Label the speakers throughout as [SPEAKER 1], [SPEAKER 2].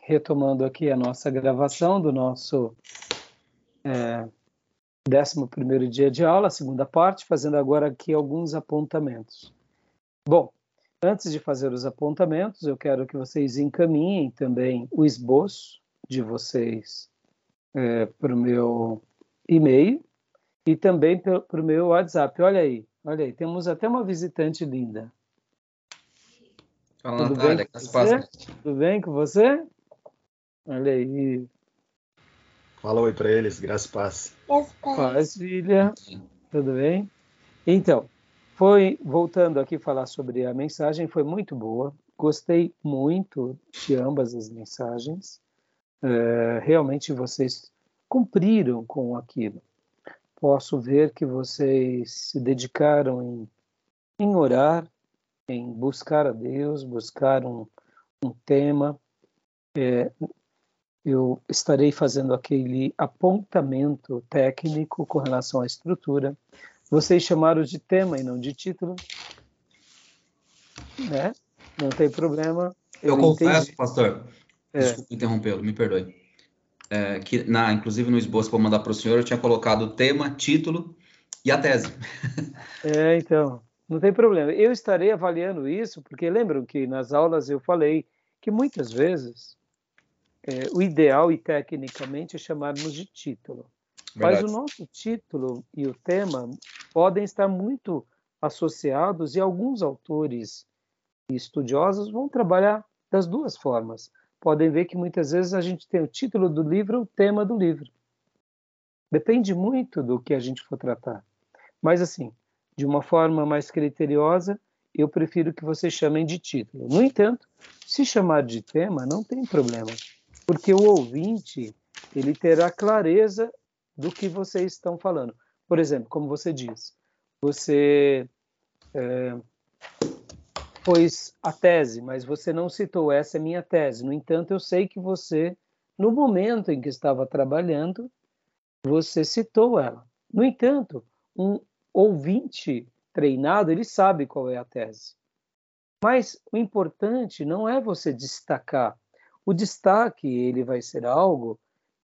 [SPEAKER 1] retomando aqui a nossa gravação do nosso é, 11 dia de aula, segunda parte, fazendo agora aqui alguns apontamentos. Bom, antes de fazer os apontamentos, eu quero que vocês encaminhem também o esboço de vocês é, para o meu e-mail e também para o meu WhatsApp. Olha aí, olha aí, temos até uma visitante linda.
[SPEAKER 2] Fala, Tudo Natália, bem com você?
[SPEAKER 1] Tudo bem com você? Olha aí.
[SPEAKER 3] Fala oi para eles, graças e paz.
[SPEAKER 1] Paz, filha. Tudo bem? Então, foi voltando aqui falar sobre a mensagem, foi muito boa. Gostei muito de ambas as mensagens. É, realmente vocês cumpriram com aquilo. Posso ver que vocês se dedicaram em, em orar, em buscar a Deus, buscar um, um tema. É, eu estarei fazendo aquele apontamento técnico com relação à estrutura. Vocês chamaram de tema e não de título, né? Não tem problema.
[SPEAKER 2] Eu, eu confesso, entendi. pastor, é. desculpe interrompê-lo, me perdoe. É, que na, inclusive no esboço para mandar para o senhor, eu tinha colocado o tema, título e a tese.
[SPEAKER 1] É, então, não tem problema. Eu estarei avaliando isso, porque lembram que nas aulas eu falei que muitas vezes é, o ideal e tecnicamente é chamarmos de título. Verdade. Mas o nosso título e o tema podem estar muito associados e alguns autores e estudiosos vão trabalhar das duas formas. Podem ver que muitas vezes a gente tem o título do livro o tema do livro. Depende muito do que a gente for tratar. Mas assim, de uma forma mais criteriosa, eu prefiro que vocês chamem de título. No entanto, se chamar de tema, não tem problema porque o ouvinte ele terá clareza do que vocês estão falando. Por exemplo, como você diz, você é, pôs a tese, mas você não citou essa é minha tese. No entanto, eu sei que você, no momento em que estava trabalhando, você citou ela. No entanto, um ouvinte treinado, ele sabe qual é a tese. Mas o importante não é você destacar o destaque ele vai ser algo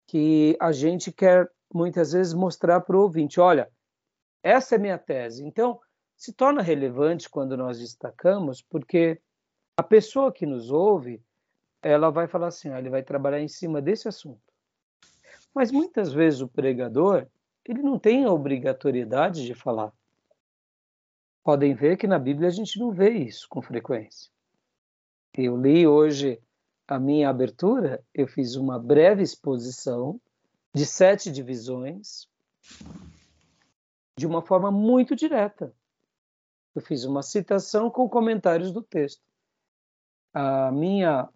[SPEAKER 1] que a gente quer muitas vezes mostrar para o ouvinte, olha, essa é minha tese. Então, se torna relevante quando nós destacamos, porque a pessoa que nos ouve, ela vai falar assim, ele vai trabalhar em cima desse assunto. Mas muitas vezes o pregador, ele não tem a obrigatoriedade de falar. Podem ver que na Bíblia a gente não vê isso com frequência. Eu li hoje a minha abertura, eu fiz uma breve exposição de sete divisões de uma forma muito direta. Eu fiz uma citação com comentários do texto. A minha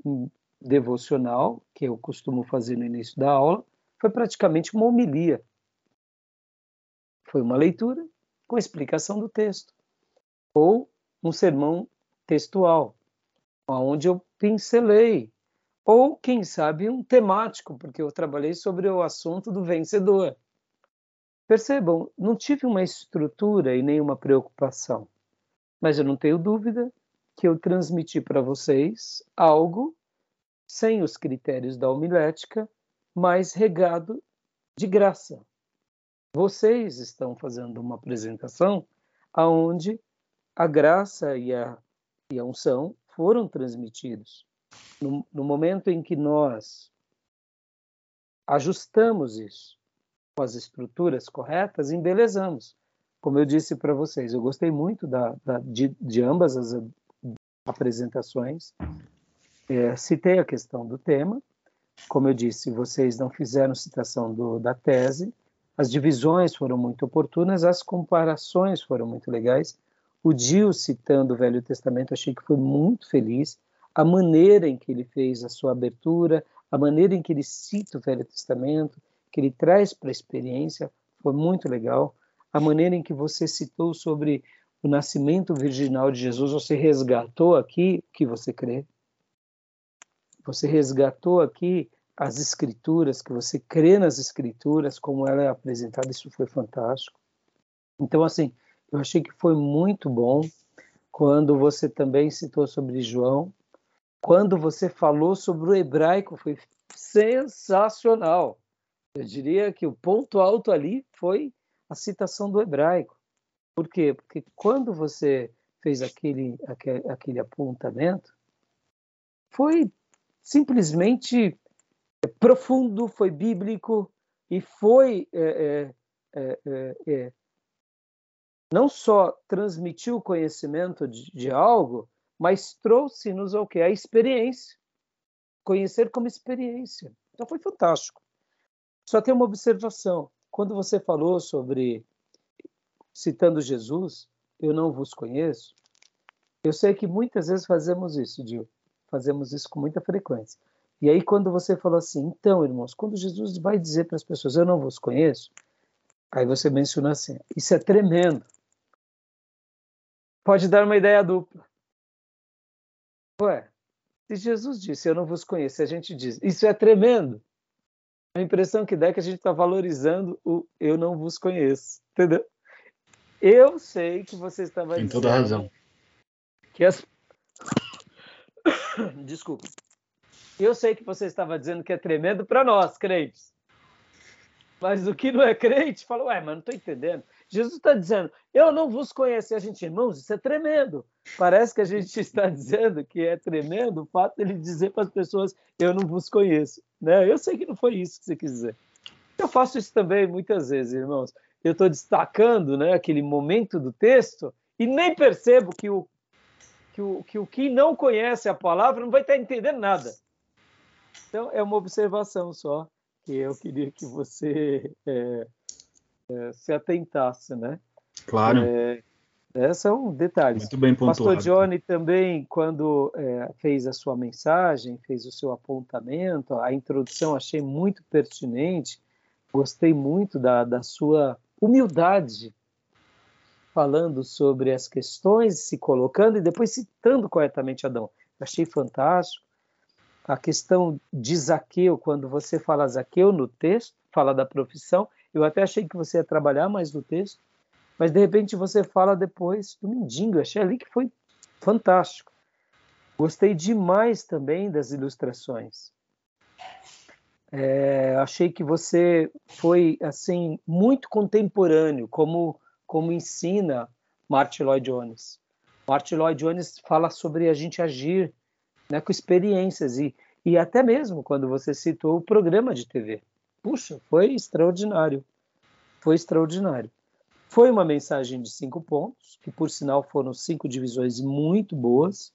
[SPEAKER 1] devocional, que eu costumo fazer no início da aula, foi praticamente uma homilia. Foi uma leitura com explicação do texto. Ou um sermão textual, onde eu pincelei ou, quem sabe, um temático, porque eu trabalhei sobre o assunto do vencedor. Percebam, não tive uma estrutura e nenhuma preocupação, mas eu não tenho dúvida que eu transmiti para vocês algo sem os critérios da homilética, mas regado de graça. Vocês estão fazendo uma apresentação aonde a graça e a, e a unção foram transmitidos no, no momento em que nós ajustamos isso com as estruturas corretas, embelezamos. Como eu disse para vocês, eu gostei muito da, da, de, de, ambas as apresentações. É, citei a questão do tema. Como eu disse, vocês não fizeram citação do, da tese. As divisões foram muito oportunas, as comparações foram muito legais. O Dio citando o Velho Testamento, achei que foi muito feliz a maneira em que ele fez a sua abertura, a maneira em que ele cita o Velho Testamento, que ele traz para a experiência, foi muito legal. A maneira em que você citou sobre o nascimento virginal de Jesus, você resgatou aqui o que você crê. Você resgatou aqui as escrituras, que você crê nas escrituras, como ela é apresentada, isso foi fantástico. Então, assim, eu achei que foi muito bom quando você também citou sobre João, quando você falou sobre o hebraico, foi sensacional. Eu diria que o ponto alto ali foi a citação do hebraico. Por quê? Porque quando você fez aquele, aquele, aquele apontamento, foi simplesmente profundo, foi bíblico e foi é, é, é, é não só transmitiu o conhecimento de, de algo, mas trouxe-nos o que? A experiência. Conhecer como experiência. Então foi fantástico. Só tem uma observação. Quando você falou sobre, citando Jesus, eu não vos conheço, eu sei que muitas vezes fazemos isso, Dio. Fazemos isso com muita frequência. E aí, quando você falou assim, então, irmãos, quando Jesus vai dizer para as pessoas, eu não vos conheço, aí você menciona assim, isso é tremendo. Pode dar uma ideia dupla. Ué, se Jesus disse, eu não vos conheço, a gente diz, isso é tremendo. A impressão que dá é que a gente está valorizando o eu não vos conheço, entendeu? Eu sei que você estava
[SPEAKER 3] Tem toda razão.
[SPEAKER 1] Que as... Desculpa. Eu sei que você estava dizendo que é tremendo para nós, crentes. Mas o que não é crente, fala, ué, mas não estou entendendo. Jesus está dizendo, eu não vos conheço. A gente, irmãos, isso é tremendo. Parece que a gente está dizendo que é tremendo o fato dele dizer para as pessoas, eu não vos conheço. Né? Eu sei que não foi isso que você quis dizer. Eu faço isso também muitas vezes, irmãos. Eu estou destacando né, aquele momento do texto e nem percebo que o, que o que o que não conhece a palavra não vai estar entendendo nada. Então, é uma observação só que eu queria que você é, é, se atentasse, né?
[SPEAKER 3] Claro.
[SPEAKER 1] É, esse é um detalhe.
[SPEAKER 3] Muito bem pontuado.
[SPEAKER 1] Pastor Johnny também, quando é, fez a sua mensagem, fez o seu apontamento, a introdução achei muito pertinente, gostei muito da, da sua humildade, falando sobre as questões, se colocando e depois citando corretamente Adão. Achei fantástico. A questão de Zaqueu, quando você fala Zaqueu no texto, fala da profissão, eu até achei que você ia trabalhar mais no texto, mas de repente você fala depois do mendigo. Eu achei ali que foi fantástico. Gostei demais também das ilustrações. É, achei que você foi assim muito contemporâneo, como como ensina Martin Lloyd Jones. Martin Lloyd Jones fala sobre a gente agir né, com experiências e, e até mesmo quando você citou o programa de TV. Puxa, foi extraordinário. Foi extraordinário. Foi uma mensagem de cinco pontos, que por sinal foram cinco divisões muito boas.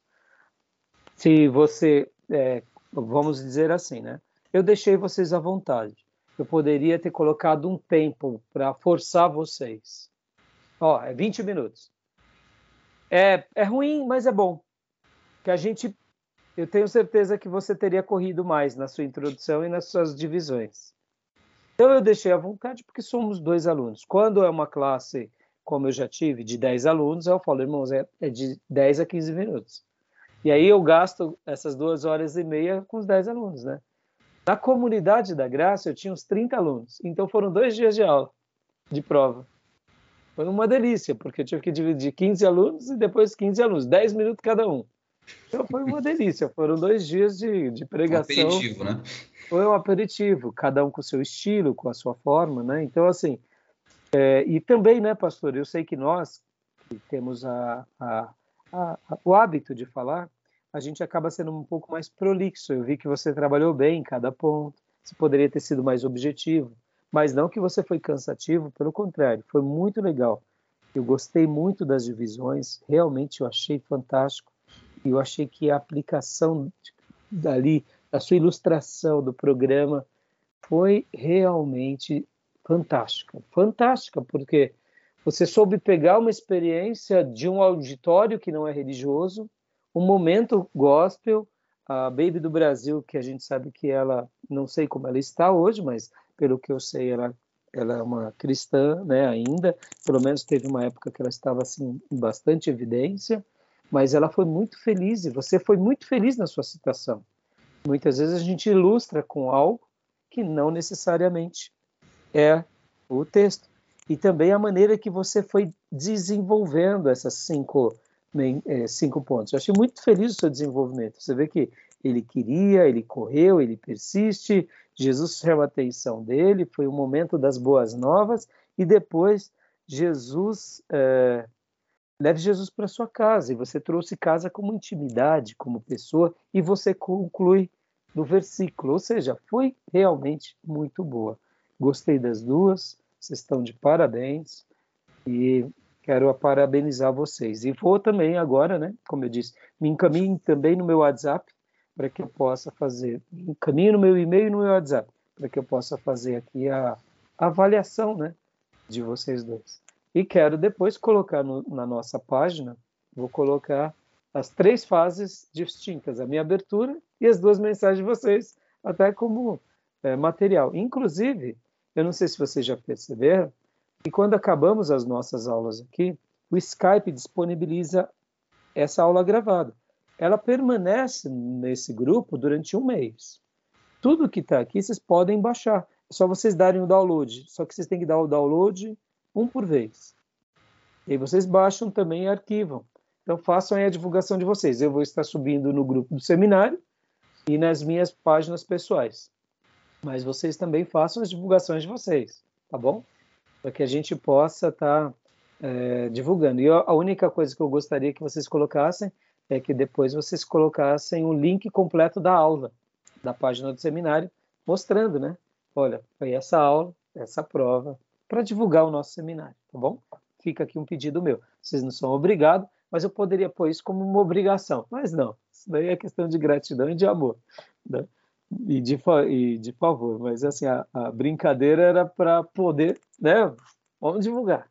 [SPEAKER 1] Se você, é, vamos dizer assim, né? Eu deixei vocês à vontade. Eu poderia ter colocado um tempo para forçar vocês. Ó, é 20 minutos. É, é ruim, mas é bom. Que a gente, eu tenho certeza que você teria corrido mais na sua introdução e nas suas divisões. Então eu deixei à vontade porque somos dois alunos. Quando é uma classe, como eu já tive, de 10 alunos, eu falo, irmãos, é, é de 10 a 15 minutos. E aí eu gasto essas duas horas e meia com os 10 alunos, né? Na comunidade da Graça eu tinha uns 30 alunos, então foram dois dias de aula, de prova. Foi uma delícia, porque eu tive que dividir 15 alunos e depois 15 alunos, 10 minutos cada um. Então foi uma delícia, foram dois dias de, de pregação. Um aperitivo, né? Foi um aperitivo, cada um com o seu estilo, com a sua forma, né? Então, assim, é, e também, né, pastor, eu sei que nós, que temos a, a, a, o hábito de falar, a gente acaba sendo um pouco mais prolixo. Eu vi que você trabalhou bem em cada ponto, você poderia ter sido mais objetivo, mas não que você foi cansativo, pelo contrário, foi muito legal. Eu gostei muito das divisões, realmente eu achei fantástico. Eu achei que a aplicação dali, a sua ilustração do programa foi realmente fantástica. Fantástica, porque você soube pegar uma experiência de um auditório que não é religioso, um momento gospel, a Baby do Brasil, que a gente sabe que ela, não sei como ela está hoje, mas pelo que eu sei, ela, ela é uma cristã né, ainda, pelo menos teve uma época que ela estava assim, em bastante evidência mas ela foi muito feliz e você foi muito feliz na sua citação. Muitas vezes a gente ilustra com algo que não necessariamente é o texto. E também a maneira que você foi desenvolvendo essas cinco é, cinco pontos. Eu achei muito feliz o seu desenvolvimento. Você vê que ele queria, ele correu, ele persiste, Jesus chama a atenção dele, foi o momento das boas novas, e depois Jesus é, leve Jesus para sua casa, e você trouxe casa como intimidade, como pessoa, e você conclui no versículo, ou seja, foi realmente muito boa. Gostei das duas, vocês estão de parabéns, e quero parabenizar vocês. E vou também agora, né, como eu disse, me encaminhe também no meu WhatsApp, para que eu possa fazer, encaminhe no meu e-mail e no meu WhatsApp, para que eu possa fazer aqui a, avaliação, né, de vocês dois. E quero depois colocar no, na nossa página, vou colocar as três fases distintas, a minha abertura e as duas mensagens de vocês, até como é, material. Inclusive, eu não sei se vocês já perceberam, que quando acabamos as nossas aulas aqui, o Skype disponibiliza essa aula gravada. Ela permanece nesse grupo durante um mês. Tudo que está aqui vocês podem baixar. É só vocês darem o download. Só que vocês têm que dar o download um por vez. E vocês baixam também e arquivam. Então façam aí a divulgação de vocês. Eu vou estar subindo no grupo do seminário e nas minhas páginas pessoais. Mas vocês também façam as divulgações de vocês, tá bom? Para que a gente possa estar tá, é, divulgando. E a única coisa que eu gostaria que vocês colocassem é que depois vocês colocassem o link completo da aula, da página do seminário, mostrando, né? Olha, foi essa aula, essa prova, para divulgar o nosso seminário, tá bom? Fica aqui um pedido meu. Vocês não são obrigados, mas eu poderia pôr isso como uma obrigação. Mas não, isso daí é questão de gratidão e de amor. Né? E, de, e de favor. Mas assim, a, a brincadeira era para poder, né? Vamos divulgar.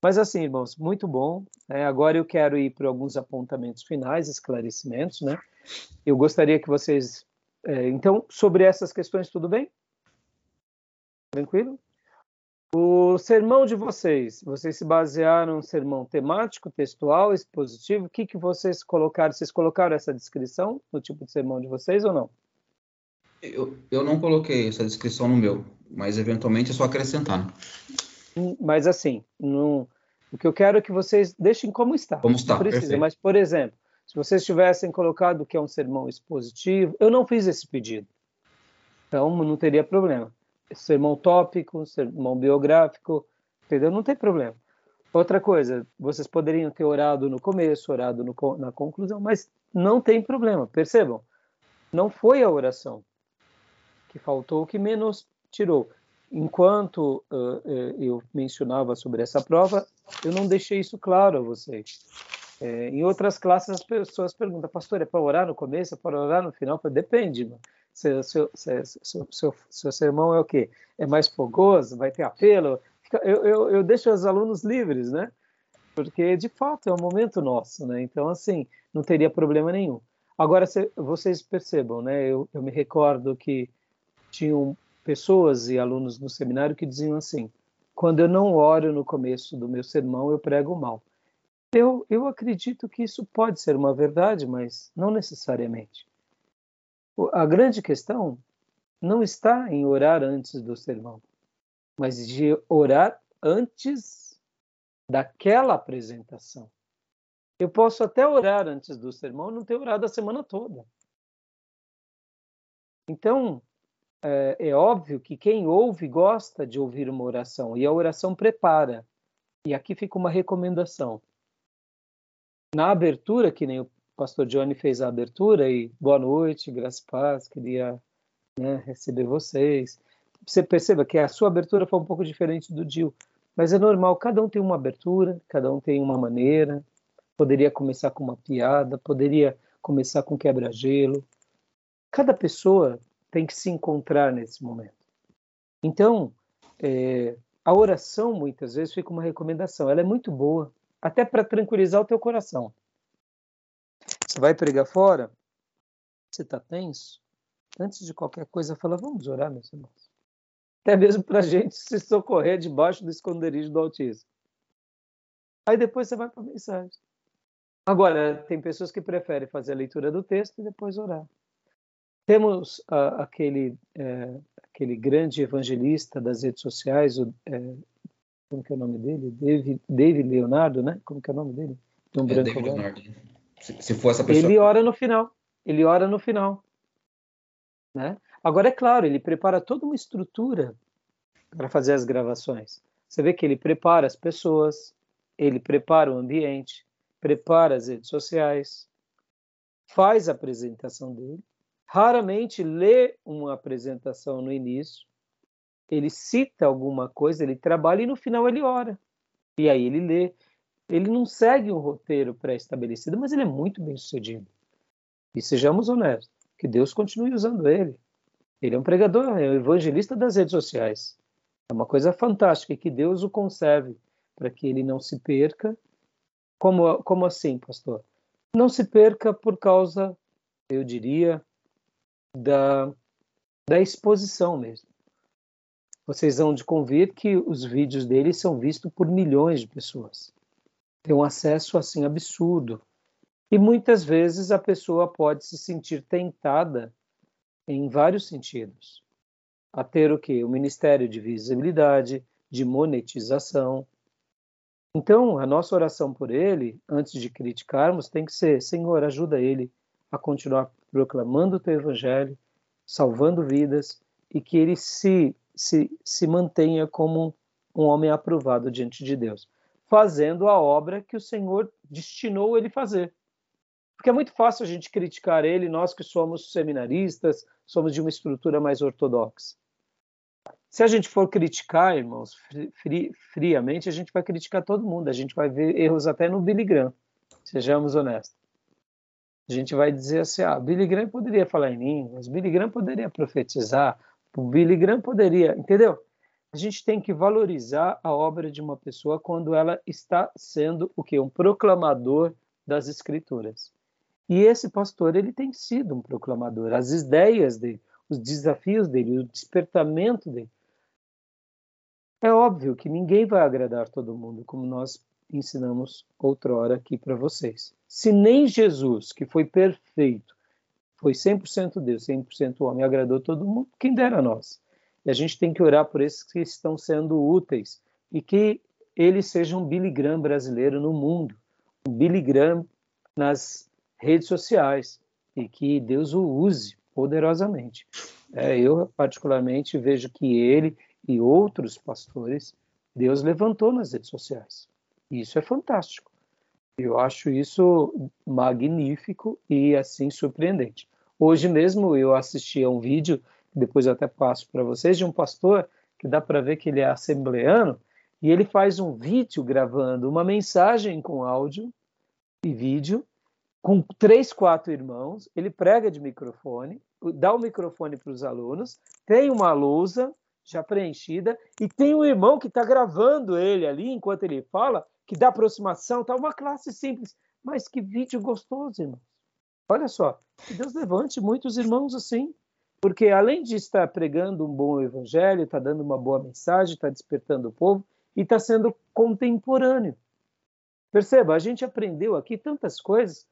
[SPEAKER 1] Mas assim, irmãos, muito bom. É, agora eu quero ir para alguns apontamentos finais, esclarecimentos, né? Eu gostaria que vocês. É, então, sobre essas questões, tudo bem? Tranquilo? O sermão de vocês, vocês se basearam no sermão temático, textual, expositivo? O que, que vocês colocaram? Vocês colocaram essa descrição no tipo de sermão de vocês ou não?
[SPEAKER 2] Eu, eu não coloquei essa descrição no meu, mas eventualmente é só acrescentar. Né?
[SPEAKER 1] Hum, mas assim, o que eu quero é que vocês deixem como está.
[SPEAKER 2] Como está,
[SPEAKER 1] precisa, perfeito. Mas, por exemplo, se vocês tivessem colocado que é um sermão expositivo, eu não fiz esse pedido. Então, não teria problema sermão tópico, sermão biográfico, entendeu? Não tem problema. Outra coisa, vocês poderiam ter orado no começo, orado no, na conclusão, mas não tem problema, percebam. Não foi a oração que faltou, que menos tirou. Enquanto uh, eu mencionava sobre essa prova, eu não deixei isso claro a vocês. É, em outras classes, as pessoas perguntam, pastor, é para orar no começo, é para orar no final? Depende, mano seu, seu, seu, seu, seu sermão é o quê? É mais fogoso? Vai ter apelo? Eu, eu, eu deixo os alunos livres, né? Porque, de fato, é um momento nosso, né? Então, assim, não teria problema nenhum. Agora, vocês percebam, né? Eu, eu me recordo que tinham pessoas e alunos no seminário que diziam assim: quando eu não oro no começo do meu sermão, eu prego mal. Eu, eu acredito que isso pode ser uma verdade, mas não necessariamente. A grande questão não está em orar antes do sermão, mas de orar antes daquela apresentação. Eu posso até orar antes do sermão e não ter orado a semana toda. Então, é, é, óbvio que quem ouve gosta de ouvir uma oração, e a oração prepara. E aqui fica uma recomendação. Na abertura, que nem o pastor Johnny fez a abertura e boa noite, graças e paz, queria né, receber vocês. Você perceba que a sua abertura foi um pouco diferente do Dil, mas é normal, cada um tem uma abertura, cada um tem uma maneira. Poderia começar com uma piada, poderia começar com quebra-gelo. Cada pessoa tem que se encontrar nesse momento. Então, é, a oração muitas vezes fica uma recomendação. Ela é muito boa, até para tranquilizar o teu coração. Você vai pregar fora? Você está tenso? Antes de qualquer coisa, fala: vamos orar, meus irmãos. Até mesmo para a gente se socorrer debaixo do esconderijo do Altíssimo. Aí depois você vai para a mensagem. Agora, tem pessoas que preferem fazer a leitura do texto e depois orar. Temos aquele, uh, aquele grande evangelista das redes sociais, o, uh, como que é o nome dele? David, David Leonardo, né? Como que é o nome dele? Um é David Leonardo.
[SPEAKER 2] Se, for essa pessoa.
[SPEAKER 1] Ele ora no final. Ele ora no final. Né? Agora, é claro, ele prepara toda uma estrutura para fazer as gravações. Você vê que ele prepara as pessoas, ele prepara o ambiente, prepara as redes sociais, faz a apresentação dele, raramente lê uma apresentação no início, ele cita alguma coisa, ele trabalha e no final ele ora. E aí ele lê. Ele não segue um roteiro pré-estabelecido, mas ele é muito bem sucedido. E sejamos honestos, que Deus continue usando ele. Ele é um pregador, é um evangelista das redes sociais. É uma coisa fantástica que Deus o conserve para que ele não se perca. Como, como assim, pastor? Não se perca por causa, eu diria, da, da exposição mesmo. Vocês vão de convir que os vídeos dele são vistos por milhões de pessoas. Tem um acesso assim absurdo. E muitas vezes a pessoa pode se sentir tentada em vários sentidos a ter o que? O Ministério de Visibilidade, de monetização. Então, a nossa oração por ele, antes de criticarmos, tem que ser: Senhor, ajuda ele a continuar proclamando o teu evangelho, salvando vidas e que ele se, se, se mantenha como um homem aprovado diante de Deus, fazendo a obra que o Senhor destinou ele fazer. Porque é muito fácil a gente criticar ele, nós que somos seminaristas, somos de uma estrutura mais ortodoxa. Se a gente for criticar, irmãos, fri, friamente, a gente vai criticar todo mundo. A gente vai ver erros até no Billy Graham. Sejamos honestos. A gente vai dizer assim: ah, Billy Graham poderia falar em línguas, Billy Graham poderia profetizar, o Billy Graham poderia, entendeu? A gente tem que valorizar a obra de uma pessoa quando ela está sendo o que um proclamador das escrituras. E esse pastor ele tem sido um proclamador. As ideias dele, os desafios dele, o despertamento dele é óbvio que ninguém vai agradar todo mundo, como nós ensinamos outrora aqui para vocês. Se nem Jesus, que foi perfeito, foi 100% Deus, 100% homem, agradou todo mundo, quem dera nós. E a gente tem que orar por esses que estão sendo úteis e que eles sejam um Billy Graham brasileiro no mundo, um Billy Graham nas redes sociais e que Deus o use poderosamente. É, eu, particularmente, vejo que ele e outros pastores, Deus levantou nas redes sociais. Isso é fantástico. Eu acho isso magnífico e assim surpreendente. Hoje mesmo eu assisti a um vídeo, depois eu até passo para vocês, de um pastor que dá para ver que ele é assembleano e ele faz um vídeo gravando uma mensagem com áudio e vídeo com três, quatro irmãos. Ele prega de microfone, dá o microfone para os alunos, tem uma lousa já preenchida, e tem um irmão que está gravando ele ali enquanto ele fala, que dá aproximação, tá uma classe simples, mas que vídeo gostoso, irmão. Olha só, que Deus levante muitos irmãos assim, porque além de estar pregando um bom evangelho, está dando uma boa mensagem, está despertando o povo e está sendo contemporâneo. Perceba, a gente aprendeu aqui tantas coisas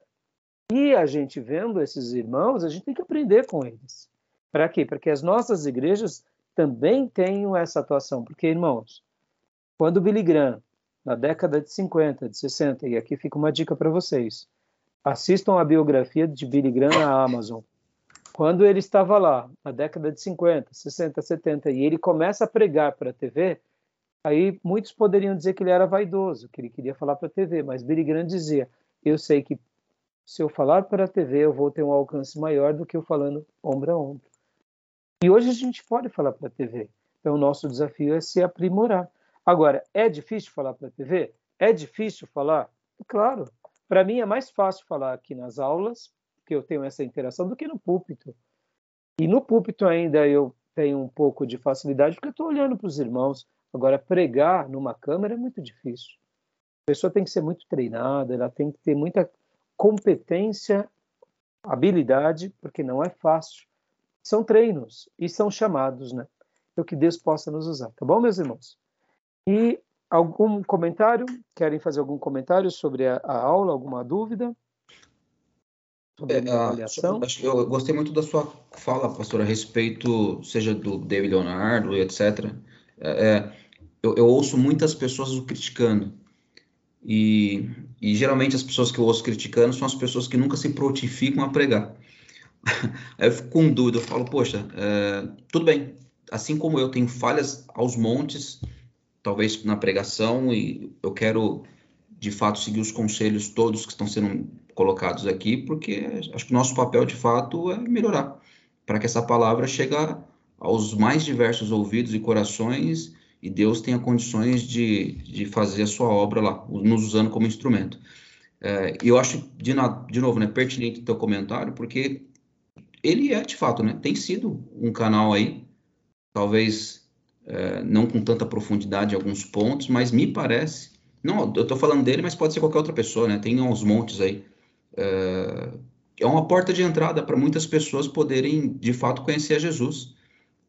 [SPEAKER 1] e a gente vendo esses irmãos, a gente tem que aprender com eles. Para quê? Para que as nossas igrejas também tenham essa atuação. Porque, irmãos, quando Billy Graham, na década de 50, de 60, e aqui fica uma dica para vocês, assistam a biografia de Billy Graham na Amazon. Quando ele estava lá, na década de 50, 60, 70, e ele começa a pregar para a TV, aí muitos poderiam dizer que ele era vaidoso, que ele queria falar para a TV, mas Billy Graham dizia: Eu sei que se eu falar para a TV, eu vou ter um alcance maior do que eu falando ombro a ombro. E hoje a gente pode falar para a TV. Então, o nosso desafio é se aprimorar. Agora, é difícil falar para a TV? É difícil falar? Claro. Para mim é mais fácil falar aqui nas aulas, porque eu tenho essa interação, do que no púlpito. E no púlpito ainda eu tenho um pouco de facilidade, porque eu estou olhando para os irmãos. Agora, pregar numa câmera é muito difícil. A pessoa tem que ser muito treinada, ela tem que ter muita competência, habilidade, porque não é fácil são treinos e são chamados, né? Então que Deus possa nos usar, tá bom, meus irmãos? E algum comentário? Querem fazer algum comentário sobre a, a aula? Alguma dúvida?
[SPEAKER 2] Sobre é, a avaliação? Eu gostei muito da sua fala, pastor, a respeito, seja do David Leonardo, etc. É, é, eu, eu ouço muitas pessoas o criticando. E E geralmente as pessoas que eu ouço criticando são as pessoas que nunca se prontificam a pregar. Aí eu fico com dúvida, eu falo, poxa, é, tudo bem, assim como eu tenho falhas aos montes, talvez na pregação, e eu quero de fato seguir os conselhos todos que estão sendo colocados aqui, porque acho que o nosso papel de fato é melhorar, para que essa palavra chegue aos mais diversos ouvidos e corações e Deus tenha condições de, de fazer a sua obra lá, nos usando como instrumento. É, eu acho, de, de novo, né, pertinente o teu comentário, porque ele é, de fato, né, tem sido um canal aí, talvez é, não com tanta profundidade em alguns pontos, mas me parece, não, eu estou falando dele, mas pode ser qualquer outra pessoa, né, tem uns montes aí, é, é uma porta de entrada para muitas pessoas poderem, de fato, conhecer a Jesus.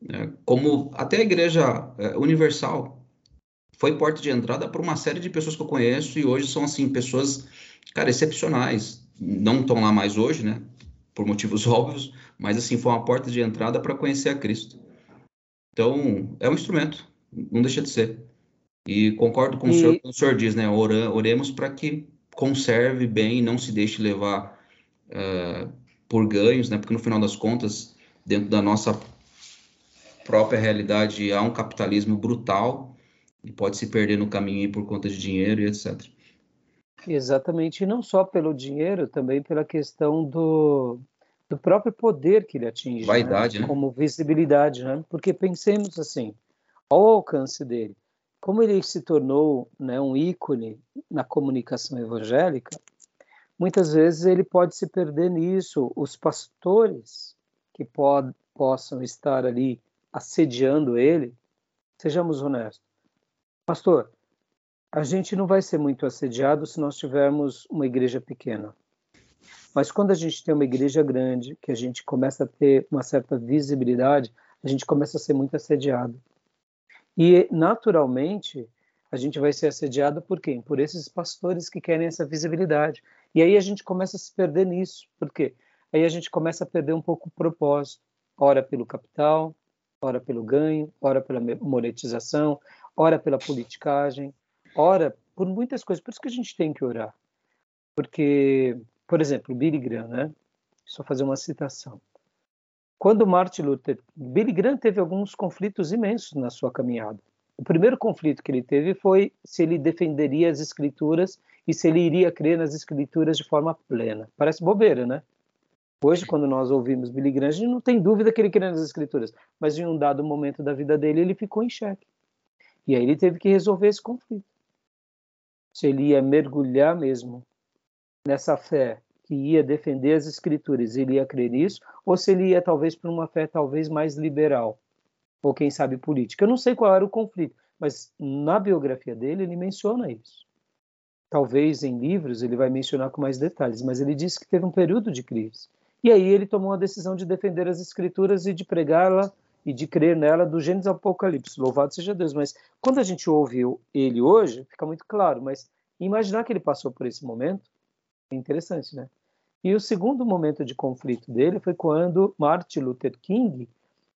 [SPEAKER 2] Né? Como até a Igreja é, Universal foi porta de entrada para uma série de pessoas que eu conheço e hoje são, assim, pessoas, cara, excepcionais. Não estão lá mais hoje, né? Por motivos óbvios, mas, assim, foi uma porta de entrada para conhecer a Cristo. Então, é um instrumento, não deixa de ser. E concordo com e... o senhor, o senhor diz, né? oremos para que conserve bem e não se deixe levar uh, por ganhos, né? Porque no final das contas, dentro da nossa própria realidade, há um capitalismo brutal e pode se perder no caminho por conta de dinheiro e etc.
[SPEAKER 1] Exatamente, e não só pelo dinheiro, também pela questão do, do próprio poder que ele atinge. Né?
[SPEAKER 2] Vaidade,
[SPEAKER 1] né?
[SPEAKER 2] né?
[SPEAKER 1] Como visibilidade, né? Porque pensemos assim, ao alcance dele, como ele se tornou né, um ícone na comunicação evangélica, muitas vezes ele pode se perder nisso. Os pastores que pod, possam estar ali assediando ele, sejamos honestos. Pastor, a gente não vai ser muito assediado se nós tivermos uma igreja pequena. Mas quando a gente tem uma igreja grande, que a gente começa a ter uma certa visibilidade, a gente começa a ser muito assediado. E, naturalmente, a gente vai ser assediado por quem? Por esses pastores que querem essa visibilidade. E aí a gente começa a se perder nisso. Por quê? Aí a gente começa a perder um pouco o propósito. Ora pelo capital, ora pelo ganho, ora pela monetização, ora pela politicagem, ora por muitas coisas. Por isso que a gente tem que orar. Porque, por exemplo, Billy Graham, né? Só fazer uma citação. Quando Martin Luther, Billy Graham teve alguns conflitos imensos na sua caminhada. O primeiro conflito que ele teve foi se ele defenderia as escrituras e se ele iria crer nas escrituras de forma plena. Parece bobeira, né? Hoje, quando nós ouvimos Billy Graham, a gente não tem dúvida que ele crê nas escrituras, mas em um dado momento da vida dele, ele ficou em xeque. E aí ele teve que resolver esse conflito. Se ele ia mergulhar mesmo nessa fé que ia defender as escrituras, ele ia crer nisso, ou se ele ia talvez para uma fé talvez mais liberal, ou quem sabe política. Eu não sei qual era o conflito, mas na biografia dele ele menciona isso. Talvez em livros ele vai mencionar com mais detalhes, mas ele disse que teve um período de crise. E aí ele tomou a decisão de defender as escrituras e de pregá-la e de crer nela do Gênesis Apocalipse. Louvado seja Deus. Mas quando a gente ouve ele hoje, fica muito claro. Mas imaginar que ele passou por esse momento, interessante, né? E o segundo momento de conflito dele foi quando Martin Luther King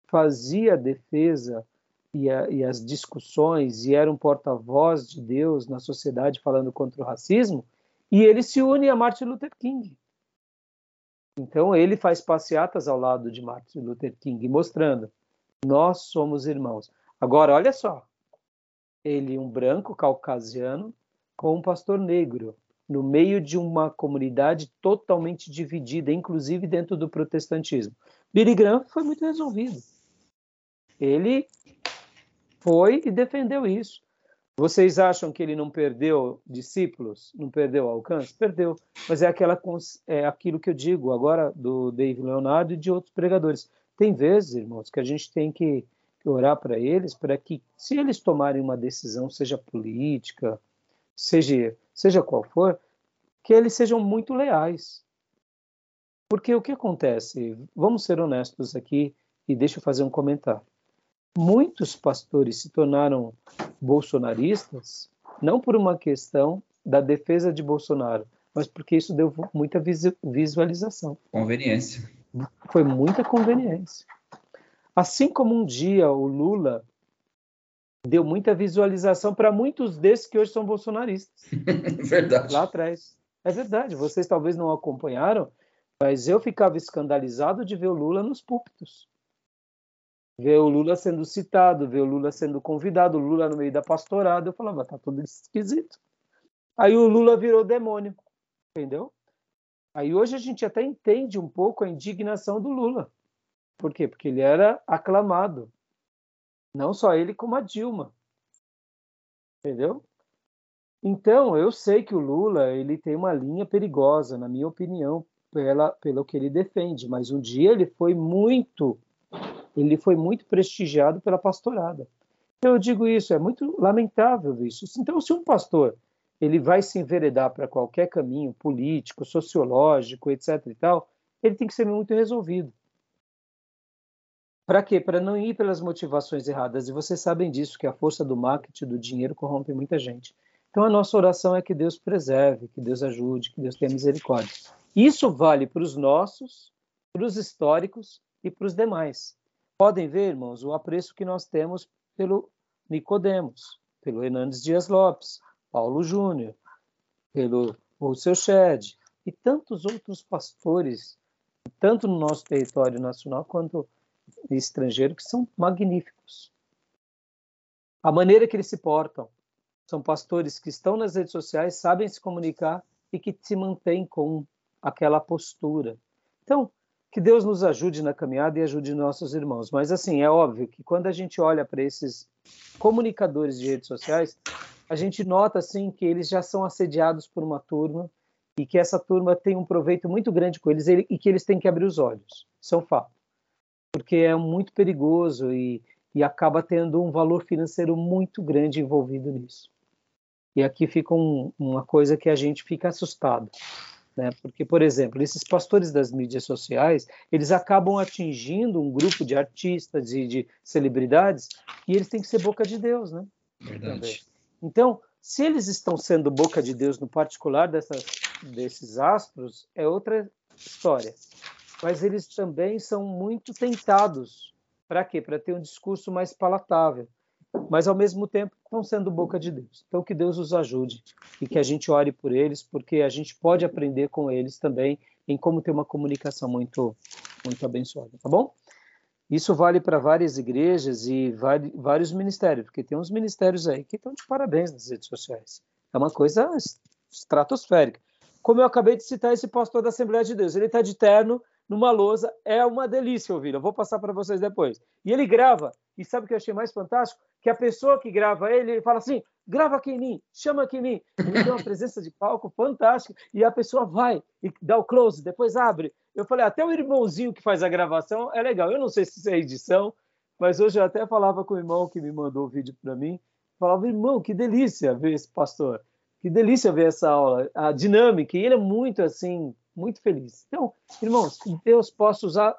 [SPEAKER 1] fazia a defesa e, a, e as discussões e era um porta-voz de Deus na sociedade falando contra o racismo, e ele se une a Martin Luther King. Então ele faz passeatas ao lado de Martin Luther King, mostrando nós somos irmãos. Agora, olha só, ele um branco caucasiano com um pastor negro no meio de uma comunidade totalmente dividida, inclusive dentro do protestantismo. Billy Graham foi muito resolvido. Ele foi e defendeu isso. Vocês acham que ele não perdeu discípulos, não perdeu alcance? Perdeu. Mas é, aquela, é aquilo que eu digo agora do Dave Leonardo e de outros pregadores. Tem vezes, irmãos, que a gente tem que, orar para eles, para que, se eles tomarem uma decisão, seja política, seja seja qual for, que eles sejam muito leais. Porque o que acontece? Vamos ser honestos aqui e deixa eu fazer um comentário. Muitos pastores se tornaram bolsonaristas não por uma questão da defesa de Bolsonaro, mas porque isso deu muita visualização.
[SPEAKER 2] Conveniência.
[SPEAKER 1] Foi muita conveniência. Assim como um dia o Lula deu muita visualização para muitos desses que hoje são bolsonaristas.
[SPEAKER 2] verdade.
[SPEAKER 1] Lá atrás. É verdade, vocês talvez não acompanharam, mas eu ficava escandalizado de ver o Lula nos púlpitos. Ver o Lula sendo citado, ver o Lula sendo convidado, o Lula no meio da pastorada, eu falava, tá tudo esquisito. Aí o Lula virou demônio, entendeu? Aí hoje a gente até entende um pouco a indignação do Lula. Por quê? Porque ele era aclamado. Não só ele, como a Dilma. Entendeu? Então, eu sei que o Lula ele tem uma linha perigosa, na minha opinião, pela, pelo que ele defende, mas um dia ele foi muito ele foi muito prestigiado pela pastorada. Então, eu digo isso, é muito lamentável isso. Então, se um pastor ele vai se enveredar para qualquer caminho político, sociológico, etc. e tal, ele tem que ser muito resolvido. Para quê? Para não ir pelas motivações erradas. E vocês sabem disso, que a força do marketing, do dinheiro, corrompe muita gente. Então a nossa oração é que Deus preserve, que Deus ajude, que Deus tenha misericórdia. Isso vale para os nossos, para os históricos e para os demais. Podem ver, irmãos, o apreço que nós temos pelo Nicodemos, pelo Hernandes Dias Lopes, Paulo Júnior, pelo Russell Shedd e tantos outros pastores, tanto no nosso território nacional quanto estrangeiro, que são magníficos. A maneira que eles se portam. São pastores que estão nas redes sociais, sabem se comunicar e que se mantêm com aquela postura. Então, que Deus nos ajude na caminhada e ajude nossos irmãos. Mas, assim, é óbvio que quando a gente olha para esses comunicadores de redes sociais, a gente nota assim que eles já são assediados por uma turma e que essa turma tem um proveito muito grande com eles e que eles têm que abrir os olhos. Isso é um fato. Porque é muito perigoso e, e acaba tendo um valor financeiro muito grande envolvido nisso. E aqui fica um, uma coisa que a gente fica assustado. Né? Porque, por exemplo, esses pastores das mídias sociais, eles acabam atingindo um grupo de artistas e de celebridades e eles têm que ser boca de Deus, né?
[SPEAKER 2] Verdade. Também.
[SPEAKER 1] Então, se eles estão sendo boca de Deus no particular dessas, desses astros, é outra história. Mas eles também são muito tentados. Para quê? Para ter um discurso mais palatável. Mas, ao mesmo tempo, estão sendo boca de Deus. Então, que Deus os ajude e que a gente ore por eles, porque a gente pode aprender com eles também em como ter uma comunicação muito, muito abençoada. Tá bom? Isso vale para várias igrejas e vários ministérios, porque tem uns ministérios aí que estão de parabéns nas redes sociais. É uma coisa estratosférica. Como eu acabei de citar esse pastor da Assembleia de Deus, ele está de terno, numa lousa, é uma delícia ouvir. Eu vou passar para vocês depois. E ele grava, e sabe o que eu achei mais fantástico? Que a pessoa que grava ele, ele fala assim: grava aqui em mim, chama aqui em mim. Ele tem uma presença de palco fantástica, e a pessoa vai e dá o close, depois abre. Eu falei, até o irmãozinho que faz a gravação é legal. Eu não sei se isso é edição, mas hoje eu até falava com o irmão que me mandou o vídeo para mim. Falava, irmão, que delícia ver esse pastor. Que delícia ver essa aula, a dinâmica. E ele é muito assim, muito feliz. Então, irmãos, que Deus possa usar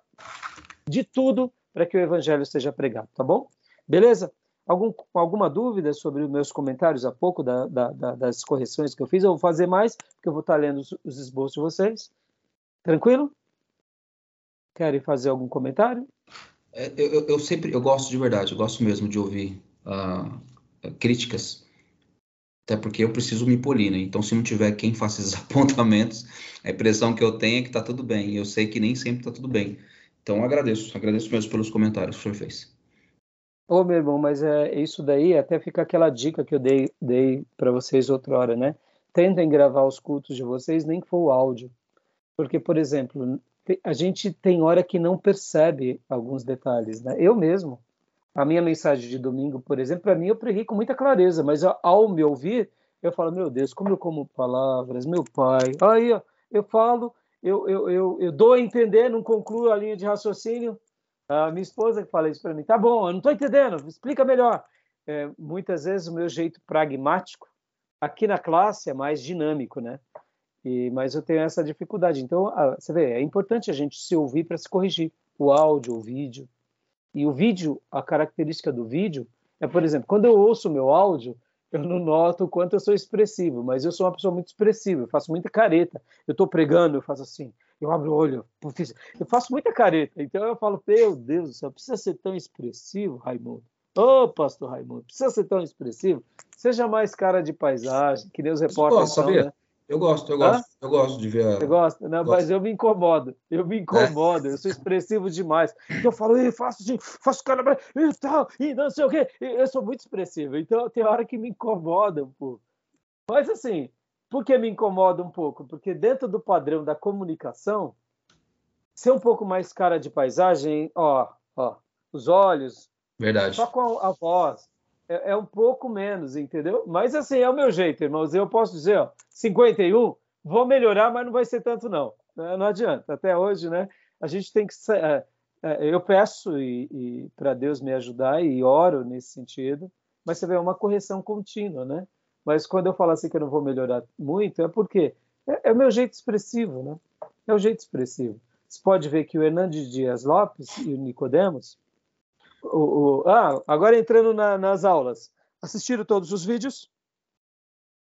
[SPEAKER 1] de tudo para que o evangelho seja pregado, tá bom? Beleza? Algum, alguma dúvida sobre os meus comentários há pouco, da, da, da, das correções que eu fiz? Eu vou fazer mais, porque eu vou estar lendo os, os esboços de vocês. Tranquilo? Querem fazer algum comentário?
[SPEAKER 2] É, eu, eu, sempre, eu gosto de verdade, eu gosto mesmo de ouvir uh, críticas, até porque eu preciso me polir, né? Então, se não tiver quem faça esses apontamentos, a impressão que eu tenho é que está tudo bem, e eu sei que nem sempre está tudo bem. Então, agradeço, agradeço mesmo pelos comentários que o senhor fez.
[SPEAKER 1] Ô, meu irmão, mas é isso daí, até fica aquela dica que eu dei, dei para vocês outra hora, né? Tentem gravar os cultos de vocês, nem que for o áudio. Porque, por exemplo, a gente tem hora que não percebe alguns detalhes, né? Eu mesmo, a minha mensagem de domingo, por exemplo, para mim eu preguei com muita clareza, mas ao me ouvir, eu falo, meu Deus, como eu como palavras, meu pai. Aí ó, eu falo, eu, eu, eu, eu dou a entender, não concluo a linha de raciocínio. A minha esposa que fala isso para mim, tá bom, eu não estou entendendo, explica melhor. É, muitas vezes o meu jeito pragmático, aqui na classe é mais dinâmico, né? E, mas eu tenho essa dificuldade. Então, você vê, é importante a gente se ouvir para se corrigir. O áudio, o vídeo. E o vídeo, a característica do vídeo é, por exemplo, quando eu ouço o meu áudio, eu não noto o quanto eu sou expressivo, mas eu sou uma pessoa muito expressiva, eu faço muita careta. Eu estou pregando, eu faço assim, eu abro o olho, eu faço muita careta. Então eu falo, meu Deus do céu, precisa ser tão expressivo, Raimundo. Ô, oh, pastor Raimundo, precisa ser tão expressivo. Seja mais cara de paisagem, que nem os repórteres
[SPEAKER 2] são, né? Eu gosto, eu gosto, Hã? eu gosto de ver.
[SPEAKER 1] Você gosta? Não, gosto. mas eu me incomodo, eu me incomodo, é. eu sou expressivo demais. Então eu falo, eu faço assim, faço cara e tal, e não sei o quê. Eu sou muito expressivo, então tem hora que me incomoda um pouco. Mas assim, por que me incomoda um pouco? Porque dentro do padrão da comunicação, ser um pouco mais cara de paisagem, ó, ó, os olhos,
[SPEAKER 2] Verdade.
[SPEAKER 1] só com a voz, é, é, um pouco menos, entendeu? Mas assim, é o meu jeito, irmãos. Eu posso dizer, ó, 51, vou melhorar, mas não vai ser tanto, não. Né? Não adianta. Até hoje, né? A gente tem que. É, é, eu peço e, e para Deus me ajudar e oro nesse sentido, mas você vê é uma correção contínua, né? Mas quando eu falo assim que eu não vou melhorar muito, é porque é, é o meu jeito expressivo, né? É o jeito expressivo. Você pode ver que o Hernandes Dias Lopes e o Nicodemos, o, o, ah, agora entrando na, nas aulas. Assistiram todos os vídeos?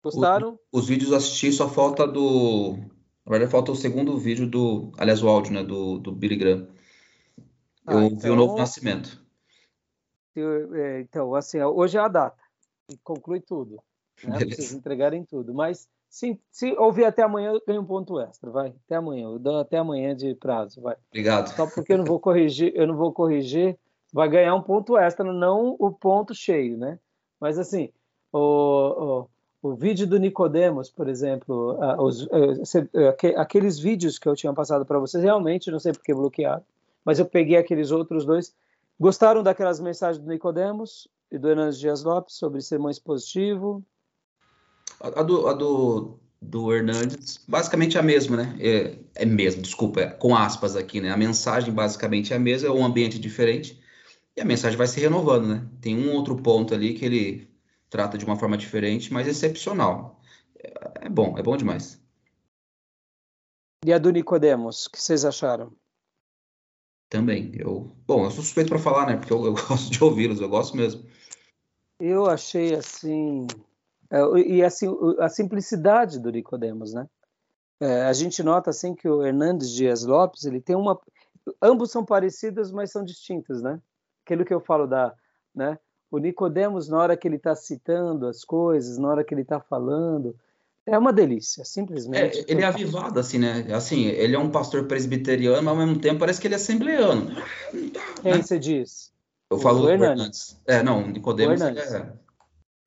[SPEAKER 1] Gostaram?
[SPEAKER 2] O, os vídeos assisti, só falta do. Na verdade, falta o segundo vídeo do. Aliás, o áudio, né? Do, do Billy Graham. Eu ah, então, vi o novo nascimento.
[SPEAKER 1] Eu, é, então, assim, hoje é a data. E conclui tudo. Né? Vocês entregarem tudo. Mas se, se ouvir até amanhã, eu ganho um ponto extra, vai. Até amanhã. Eu dou até amanhã de prazo, vai.
[SPEAKER 2] Obrigado.
[SPEAKER 1] Só porque eu não vou corrigir, eu não vou corrigir vai ganhar um ponto extra, não o ponto cheio, né? Mas assim, o, o, o vídeo do Nicodemos, por exemplo, os, aqueles vídeos que eu tinha passado para vocês, realmente não sei porque bloquearam, mas eu peguei aqueles outros dois. Gostaram daquelas mensagens do Nicodemos e do Hernandes Dias Lopes sobre sermão expositivo?
[SPEAKER 2] A, a do, a do, do Hernandes, basicamente é a mesma, né? É, é mesmo, desculpa, é, com aspas aqui, né? A mensagem basicamente é a mesma, é um ambiente diferente e a mensagem vai se renovando, né? Tem um outro ponto ali que ele trata de uma forma diferente, mas excepcional. É, bom, é bom demais.
[SPEAKER 1] E a do Nicodemos, o que vocês acharam?
[SPEAKER 2] Também. Eu, bom, eu sou suspeito para falar, né? Porque eu, eu gosto de ouvi-los, eu gosto mesmo.
[SPEAKER 1] Eu achei assim, é, e assim a simplicidade do Nicodemos, né? É, a gente nota assim que o Hernandes Dias Lopes ele tem uma, ambos são parecidos, mas são distintos, né? Aquilo que eu falo da, né? O Nicodemos na hora que ele está citando as coisas, na hora que ele está falando, é uma delícia, simplesmente.
[SPEAKER 2] É, ele é avivado, assim, né? Assim, ele é um pastor presbiteriano, mas ao mesmo tempo parece que ele é assembleano.
[SPEAKER 1] Quem né? você diz?
[SPEAKER 2] Eu o falo o Hernandes. É, não, o Nicodemos o é,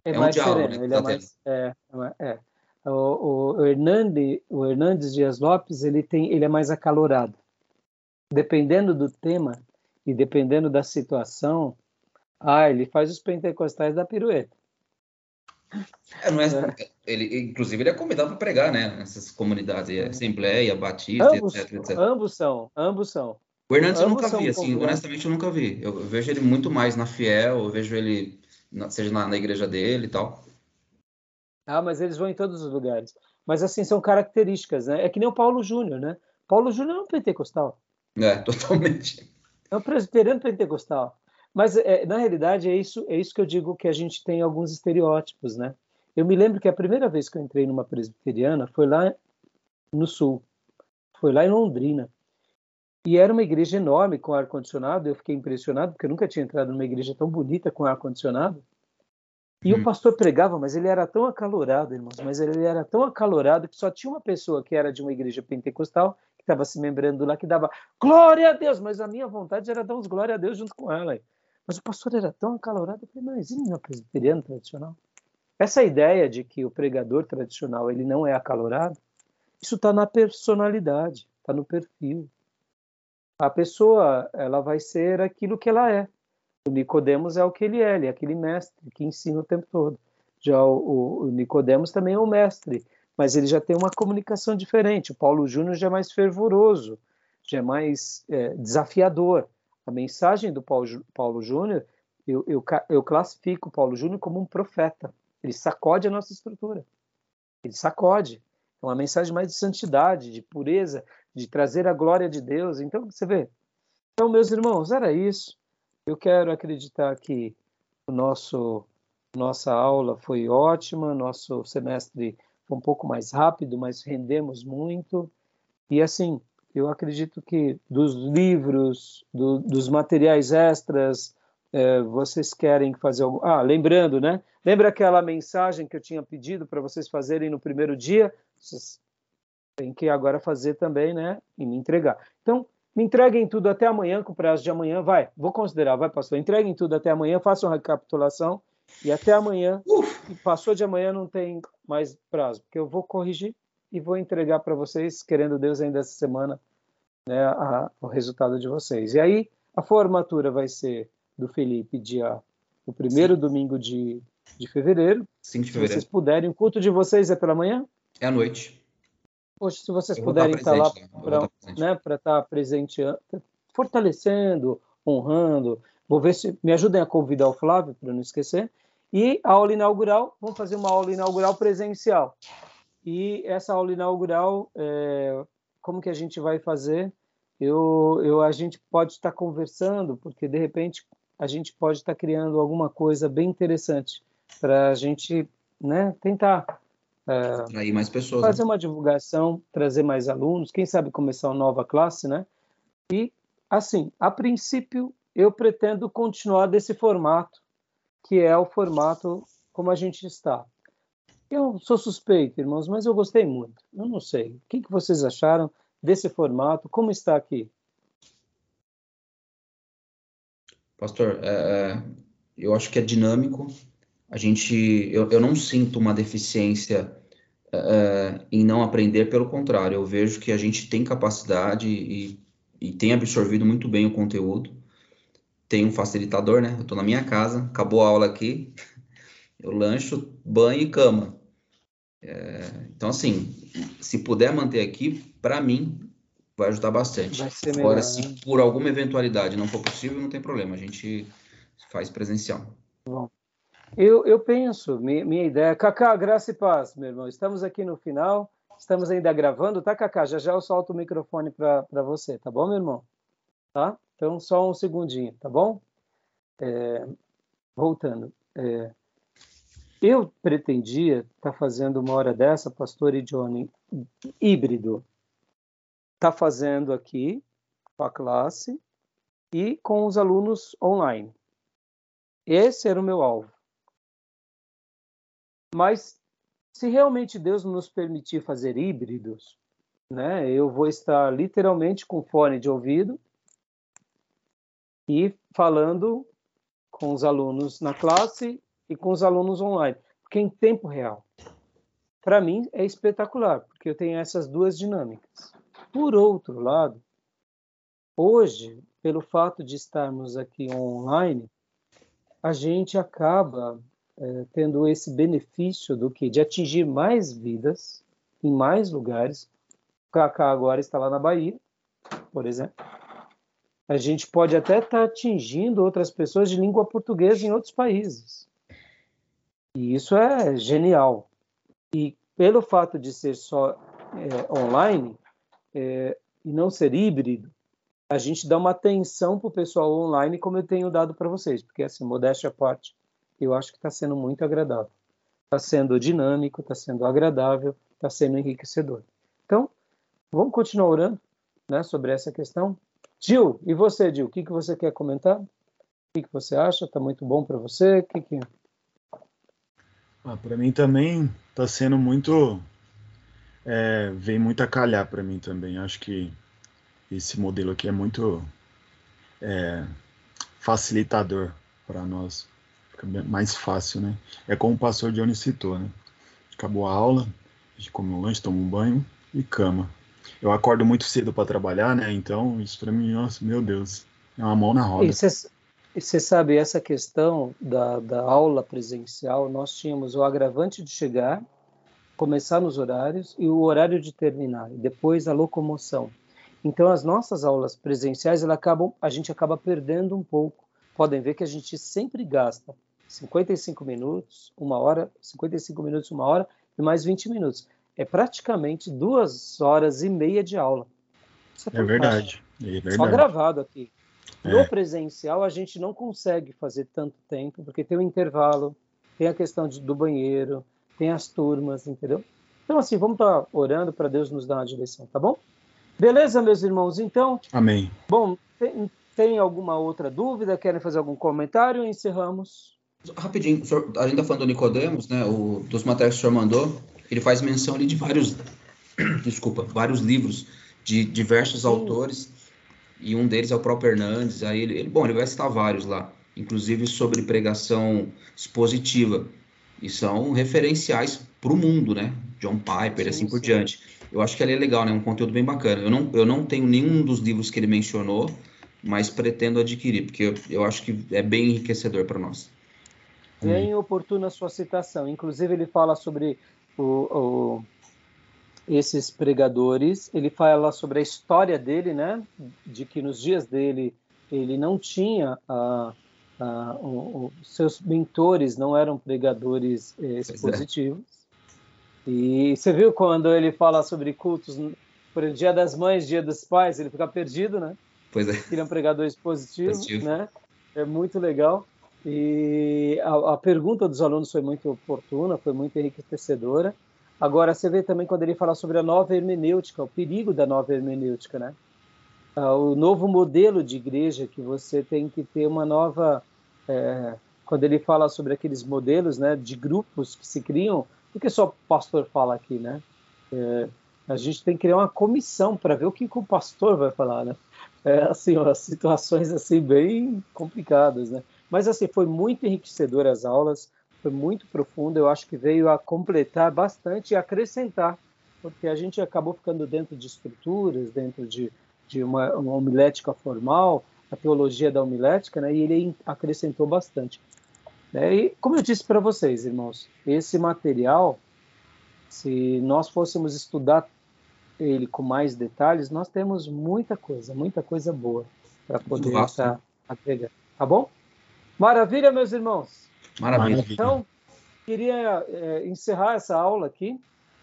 [SPEAKER 1] é, é mais um diálogo, sereno, né, ele é tá mais, é, é. O, o, Hernandes, o Hernandes Dias Lopes, ele tem, ele é mais acalorado. Dependendo do tema, e dependendo da situação, ah, ele faz os pentecostais da pirueta.
[SPEAKER 2] É, não é, é. Ele, inclusive, ele é convidado para pregar, né? Nessas comunidades, é. Assembleia, Batista,
[SPEAKER 1] ambos, etc, etc. Ambos são, ambos são.
[SPEAKER 2] O Hernandes ambos eu nunca vi, assim, honestamente eu nunca vi. Eu, vejo ele muito mais na Fiel, eu vejo ele, seja na, na igreja dele e tal.
[SPEAKER 1] Ah, mas eles vão em todos os lugares. Mas, assim, são características, né? É que nem o Paulo Júnior, né? Paulo Júnior é um pentecostal.
[SPEAKER 2] É, totalmente.
[SPEAKER 1] É um presbiteriano pentecostal. Mas, é, na realidade, é isso, é isso que eu digo que a gente tem alguns estereótipos, né? Eu me lembro que a primeira vez que eu entrei numa presbiteriana foi lá no Sul. Foi lá em Londrina. E era uma igreja enorme, com ar-condicionado. Eu fiquei impressionado, porque eu nunca tinha entrado numa igreja tão bonita com ar-condicionado. E hum. o pastor pregava, mas ele era tão acalorado, irmãos, mas ele era tão acalorado que só tinha uma pessoa que era de uma igreja pentecostal estava se membrando lá, que dava glória a Deus, mas a minha vontade era dar uns glória a Deus junto com ela. Mas o pastor era tão acalorado, eu falei, mas e presbiteriano tradicional? Essa ideia de que o pregador tradicional ele não é acalorado, isso está na personalidade, está no perfil. A pessoa ela vai ser aquilo que ela é. O Nicodemos é o que ele é, ele é aquele mestre que ensina o tempo todo. Já o, o, o Nicodemos também é um mestre mas ele já tem uma comunicação diferente. O Paulo Júnior já é mais fervoroso, já é mais é, desafiador. A mensagem do Paulo, Paulo Júnior, eu, eu, eu classifico o Paulo Júnior como um profeta. Ele sacode a nossa estrutura. Ele sacode. É uma mensagem mais de santidade, de pureza, de trazer a glória de Deus. Então, você vê. Então, meus irmãos, era isso. Eu quero acreditar que o nosso nossa aula foi ótima, nosso semestre foi um pouco mais rápido, mas rendemos muito. E assim, eu acredito que dos livros, do, dos materiais extras, é, vocês querem fazer algo. Ah, lembrando, né? Lembra aquela mensagem que eu tinha pedido para vocês fazerem no primeiro dia? Vocês têm que agora fazer também, né? E me entregar. Então, me entreguem tudo até amanhã, com o prazo de amanhã. Vai, vou considerar, vai, pastor. Entreguem tudo até amanhã, façam uma recapitulação. E até amanhã, e passou de amanhã, não tem mais prazo, porque eu vou corrigir e vou entregar para vocês, querendo Deus, ainda essa semana, né, a, o resultado de vocês. E aí, a formatura vai ser do Felipe dia o primeiro Sim. domingo de, de fevereiro.
[SPEAKER 2] Sim, de fevereiro.
[SPEAKER 1] Se vocês puderem, o culto de vocês é pela manhã?
[SPEAKER 2] É à noite.
[SPEAKER 1] Poxa, se vocês puderem estar lá para né, estar tá presente, fortalecendo, honrando, vou ver se me ajudem a convidar o Flávio para não esquecer. E a aula inaugural, vamos fazer uma aula inaugural presencial. E essa aula inaugural, é, como que a gente vai fazer? Eu, eu, a gente pode estar conversando, porque de repente a gente pode estar criando alguma coisa bem interessante para a gente né, tentar
[SPEAKER 2] uh, mais pessoas,
[SPEAKER 1] fazer
[SPEAKER 2] né?
[SPEAKER 1] uma divulgação, trazer mais alunos, quem sabe começar uma nova classe, né? E assim, a princípio eu pretendo continuar desse formato, que é o formato como a gente está. Eu sou suspeito, irmãos, mas eu gostei muito. Eu não sei. O que, que vocês acharam desse formato? Como está aqui?
[SPEAKER 2] Pastor, é, é, eu acho que é dinâmico. A gente, eu, eu não sinto uma deficiência é, é, em não aprender, pelo contrário, eu vejo que a gente tem capacidade e, e tem absorvido muito bem o conteúdo. Tem um facilitador, né? Eu estou na minha casa, acabou a aula aqui, eu lancho, banho e cama. É, então, assim, se puder manter aqui, para mim, vai ajudar bastante. Vai ser Agora, se né? por alguma eventualidade não for possível, não tem problema, a gente faz presencial.
[SPEAKER 1] Bom, eu, eu penso, minha, minha ideia, Cacá, graça e paz, meu irmão, estamos aqui no final, estamos ainda gravando, tá, Cacá? Já já eu solto o microfone para você, tá bom, meu irmão? Tá? Então, só um segundinho, tá bom? É, voltando. É, eu pretendia estar tá fazendo uma hora dessa, pastor e Johnny, híbrido está fazendo aqui com a classe e com os alunos online. Esse era o meu alvo. Mas se realmente Deus nos permitir fazer híbridos, né, eu vou estar literalmente com fone de ouvido e falando com os alunos na classe e com os alunos online, porque em tempo real. Para mim é espetacular, porque eu tenho essas duas dinâmicas. Por outro lado, hoje, pelo fato de estarmos aqui online, a gente acaba é, tendo esse benefício do que de atingir mais vidas em mais lugares. O Kaká agora está lá na Bahia, por exemplo. A gente pode até estar tá atingindo outras pessoas de língua portuguesa em outros países. E isso é genial. E pelo fato de ser só é, online, é, e não ser híbrido, a gente dá uma atenção para o pessoal online, como eu tenho dado para vocês, porque, assim, modéstia à parte, eu acho que está sendo muito agradável. Está sendo dinâmico, está sendo agradável, está sendo enriquecedor. Então, vamos continuar orando né, sobre essa questão. Gil, e você, Gil, o que, que você quer comentar? O que, que você acha? Está muito bom para você? O que, que...
[SPEAKER 3] Ah, para mim também está sendo muito é, vem muito a calhar para mim também. Acho que esse modelo aqui é muito é, facilitador para nós. Fica mais fácil, né? É como o pastor Johnny citou, né? Acabou a aula, a gente come um lanche, toma um banho e cama. Eu acordo muito cedo para trabalhar, né? Então, isso para mim, nossa, meu Deus, é uma mão na roda.
[SPEAKER 1] E você sabe, essa questão da, da aula presencial, nós tínhamos o agravante de chegar começar nos horários e o horário de terminar, e depois a locomoção. Então, as nossas aulas presenciais, ela acabam, a gente acaba perdendo um pouco. Podem ver que a gente sempre gasta 55 minutos, uma hora, 55 minutos, uma hora e mais 20 minutos. É praticamente duas horas e meia de aula.
[SPEAKER 3] É, é, verdade. é, verdade.
[SPEAKER 1] Só gravado aqui. É. No presencial, a gente não consegue fazer tanto tempo, porque tem o intervalo, tem a questão de, do banheiro, tem as turmas, entendeu? Então, assim, vamos estar tá orando para Deus nos dar uma direção, tá bom? Beleza, meus irmãos? Então.
[SPEAKER 3] Amém.
[SPEAKER 1] Bom, tem alguma outra dúvida? Querem fazer algum comentário? Encerramos.
[SPEAKER 2] Rapidinho, senhor, a gente está falando do Nicodemos, né? O, dos materiais que o senhor mandou, ele faz menção ali de vários, desculpa, vários livros de diversos Sim. autores, e um deles é o próprio Hernandes. Aí ele, ele, bom, ele vai citar vários lá, inclusive sobre pregação expositiva, e são referenciais para o mundo, né? John Piper, sim, assim sim. por diante. Eu acho que ali é legal, né? Um conteúdo bem bacana. Eu não, eu não tenho nenhum dos livros que ele mencionou, mas pretendo adquirir, porque eu, eu acho que é bem enriquecedor para nós.
[SPEAKER 1] Bem oportuna a sua citação. Inclusive, ele fala sobre o, o, esses pregadores, ele fala sobre a história dele, né? De que nos dias dele ele não tinha. Uh, uh, o, seus mentores não eram pregadores eh, é. expositivos. É. E você viu quando ele fala sobre cultos, por exemplo, Dia das Mães, Dia dos Pais, ele fica perdido, né?
[SPEAKER 2] Pois é.
[SPEAKER 1] Ele é um pregador expositivo, Positivo. né? É muito legal. E a, a, pergunta dos alunos foi muito oportuna, foi muito enriquecedora. Agora, você vê também quando ele fala sobre a nova hermenêutica, o perigo da nova hermenêutica, né? Ah, o novo modelo de igreja que você tem que ter uma nova. É, quando ele fala sobre aqueles modelos né, de grupos que se criam, porque só o pastor fala aqui, né? É, a gente tem que criar uma comissão para ver o que, que o pastor vai falar, né? É, assim, ó, situações assim bem complicadas, né? Mas assim, foi muito enriquecedor as aulas, foi muito profundo, eu acho que veio a completar bastante e acrescentar, porque a gente acabou ficando dentro de estruturas, dentro de, de uma, uma homilética formal, a teologia da homilética, né, e ele acrescentou bastante. Né? E como eu disse para vocês, irmãos, esse material, se nós fôssemos estudar ele com mais detalhes, nós temos muita coisa, muita coisa boa para poder estar tá agregando. Tá bom? Maravilha, meus irmãos?
[SPEAKER 2] Maravilha.
[SPEAKER 1] Então, queria é, encerrar essa aula aqui,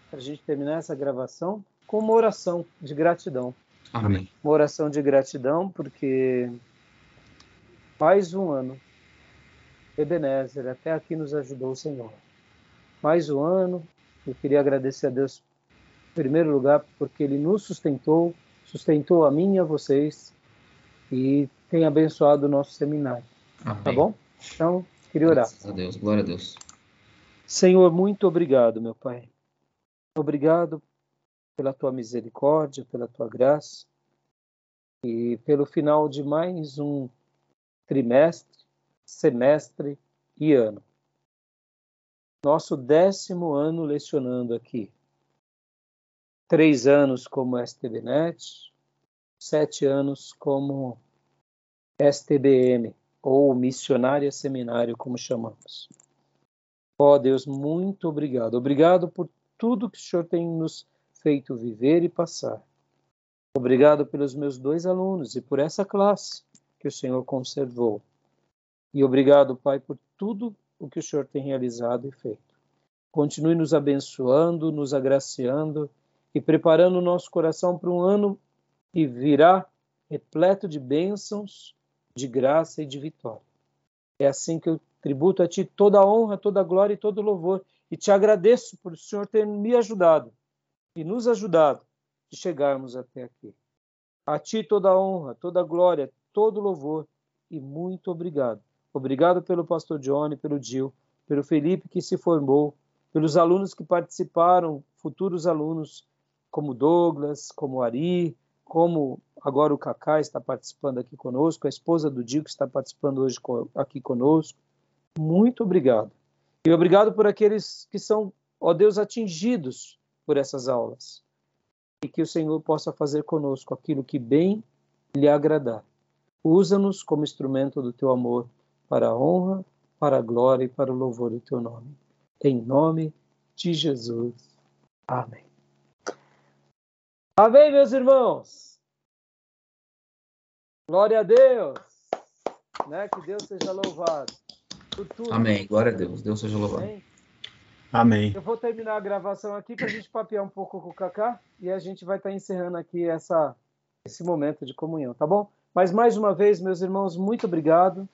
[SPEAKER 1] para a gente terminar essa gravação, com uma oração de gratidão.
[SPEAKER 2] Amém.
[SPEAKER 1] Uma oração de gratidão, porque mais um ano, Ebenezer, até aqui nos ajudou o Senhor. Mais um ano, eu queria agradecer a Deus, em primeiro lugar, porque Ele nos sustentou, sustentou a mim e a vocês, e tem abençoado o nosso seminário. Tá Amém. Tá bom? Então, queria orar.
[SPEAKER 2] Graças a Deus, glória a Deus.
[SPEAKER 1] Senhor, muito obrigado, meu Pai. Obrigado pela tua misericórdia, pela tua graça e pelo final de mais um trimestre, semestre e ano. Nosso décimo ano lecionando aqui. Três anos como STBNet, sete anos como STBM, ou missionária seminário, como chamamos. Ó oh, Deus, muito obrigado. Obrigado por tudo que o Senhor tem nos feito viver e passar. Obrigado pelos meus dois alunos e por essa classe que o Senhor conservou. E obrigado, Pai, por tudo o que o Senhor tem realizado e feito. Continue nos abençoando, nos agraciando e preparando o nosso coração para um ano que virá repleto de bênçãos de graça e de vitória. É assim que eu tributo a Ti toda a honra, toda a glória e todo o louvor. E te agradeço por o Senhor ter me ajudado e nos ajudado de chegarmos até aqui. A Ti toda a honra, toda a glória, todo o louvor e muito obrigado. Obrigado pelo pastor Johnny, pelo Gil, pelo Felipe que se formou, pelos alunos que participaram, futuros alunos, como Douglas, como Ari, como agora o Cacá está participando aqui conosco, a esposa do Dico está participando hoje aqui conosco. Muito obrigado. E obrigado por aqueles que são, ó Deus, atingidos por essas aulas. E que o Senhor possa fazer conosco aquilo que bem lhe agradar. Usa-nos como instrumento do teu amor para a honra, para a glória e para o louvor do teu nome. Em nome de Jesus. Amém. Amém, meus irmãos. Glória a Deus. Né? Que Deus seja louvado.
[SPEAKER 2] Amém. Glória a Deus. Deus seja louvado. Amém.
[SPEAKER 3] Amém.
[SPEAKER 1] Eu vou terminar a gravação aqui para a gente papear um pouco com o Kaká e a gente vai estar tá encerrando aqui essa, esse momento de comunhão, tá bom? Mas mais uma vez, meus irmãos, muito obrigado.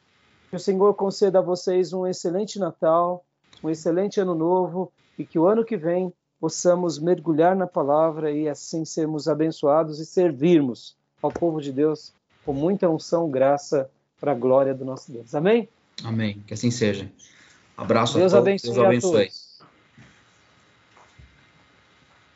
[SPEAKER 1] Que o Senhor conceda a vocês um excelente Natal, um excelente Ano Novo e que o ano que vem possamos mergulhar na palavra e assim sermos abençoados e servirmos ao povo de Deus com muita unção, graça, para a glória do nosso Deus. Amém?
[SPEAKER 2] Amém. Que assim seja. Abraço
[SPEAKER 1] Deus
[SPEAKER 2] a todos.
[SPEAKER 1] abençoe
[SPEAKER 2] Deus abençoe.